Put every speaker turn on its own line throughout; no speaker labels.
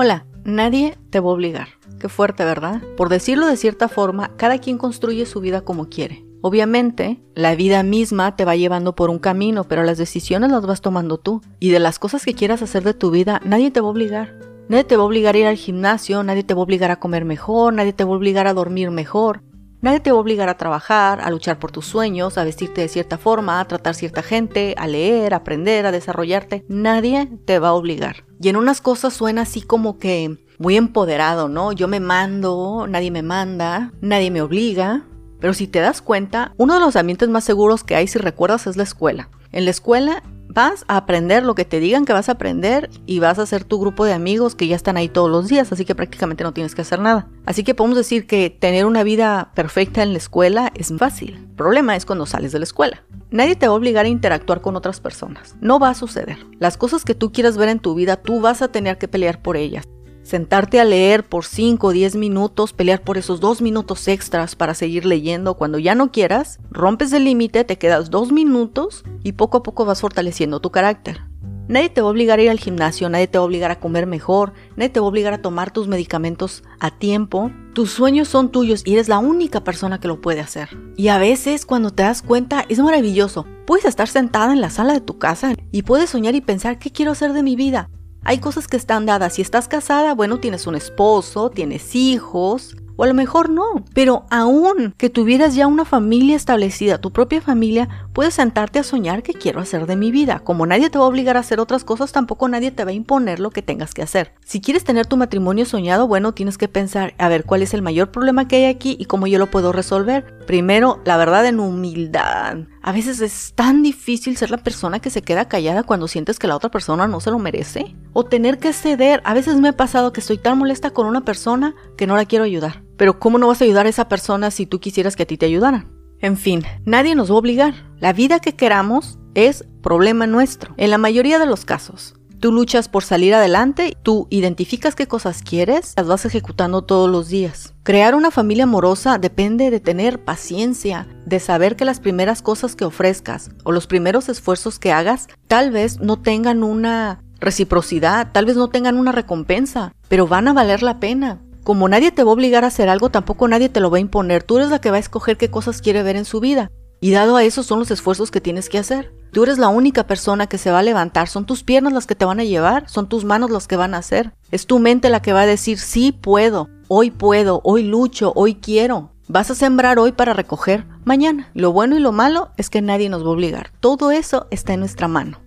Hola, nadie te va a obligar. Qué fuerte, ¿verdad? Por decirlo de cierta forma, cada quien construye su vida como quiere. Obviamente, la vida misma te va llevando por un camino, pero las decisiones las vas tomando tú. Y de las cosas que quieras hacer de tu vida, nadie te va a obligar. Nadie te va a obligar a ir al gimnasio, nadie te va a obligar a comer mejor, nadie te va a obligar a dormir mejor. Nadie te va a obligar a trabajar, a luchar por tus sueños, a vestirte de cierta forma, a tratar cierta gente, a leer, a aprender, a desarrollarte. Nadie te va a obligar. Y en unas cosas suena así como que muy empoderado, ¿no? Yo me mando, nadie me manda, nadie me obliga. Pero si te das cuenta, uno de los ambientes más seguros que hay, si recuerdas, es la escuela. En la escuela vas a aprender lo que te digan que vas a aprender y vas a hacer tu grupo de amigos que ya están ahí todos los días, así que prácticamente no tienes que hacer nada. Así que podemos decir que tener una vida perfecta en la escuela es fácil. El problema es cuando sales de la escuela. Nadie te va a obligar a interactuar con otras personas. No va a suceder. Las cosas que tú quieras ver en tu vida, tú vas a tener que pelear por ellas sentarte a leer por 5 o 10 minutos, pelear por esos 2 minutos extras para seguir leyendo cuando ya no quieras, rompes el límite, te quedas 2 minutos y poco a poco vas fortaleciendo tu carácter. Nadie te va a obligar a ir al gimnasio, nadie te va a obligar a comer mejor, nadie te va a obligar a tomar tus medicamentos a tiempo. Tus sueños son tuyos y eres la única persona que lo puede hacer. Y a veces cuando te das cuenta es maravilloso. Puedes estar sentada en la sala de tu casa y puedes soñar y pensar qué quiero hacer de mi vida. Hay cosas que están dadas. Si estás casada, bueno, tienes un esposo, tienes hijos, o a lo mejor no. Pero aún que tuvieras ya una familia establecida, tu propia familia, puedes sentarte a soñar qué quiero hacer de mi vida. Como nadie te va a obligar a hacer otras cosas, tampoco nadie te va a imponer lo que tengas que hacer. Si quieres tener tu matrimonio soñado, bueno, tienes que pensar, a ver, cuál es el mayor problema que hay aquí y cómo yo lo puedo resolver. Primero, la verdad en humildad. A veces es tan difícil ser la persona que se queda callada cuando sientes que la otra persona no se lo merece. O tener que ceder. A veces me ha pasado que estoy tan molesta con una persona que no la quiero ayudar. Pero ¿cómo no vas a ayudar a esa persona si tú quisieras que a ti te ayudaran? En fin, nadie nos va a obligar. La vida que queramos es problema nuestro. En la mayoría de los casos, tú luchas por salir adelante, tú identificas qué cosas quieres, las vas ejecutando todos los días. Crear una familia amorosa depende de tener paciencia, de saber que las primeras cosas que ofrezcas o los primeros esfuerzos que hagas tal vez no tengan una reciprocidad, tal vez no tengan una recompensa, pero van a valer la pena como nadie te va a obligar a hacer algo, tampoco nadie te lo va a imponer. Tú eres la que va a escoger qué cosas quiere ver en su vida. Y dado a eso son los esfuerzos que tienes que hacer. Tú eres la única persona que se va a levantar, son tus piernas las que te van a llevar, son tus manos las que van a hacer. Es tu mente la que va a decir, sí puedo, hoy puedo, hoy lucho, hoy quiero. Vas a sembrar hoy para recoger mañana. Lo bueno y lo malo es que nadie nos va a obligar. Todo eso está en nuestra mano.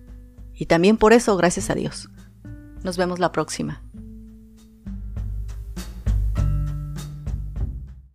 Y también por eso, gracias a Dios. Nos vemos la próxima.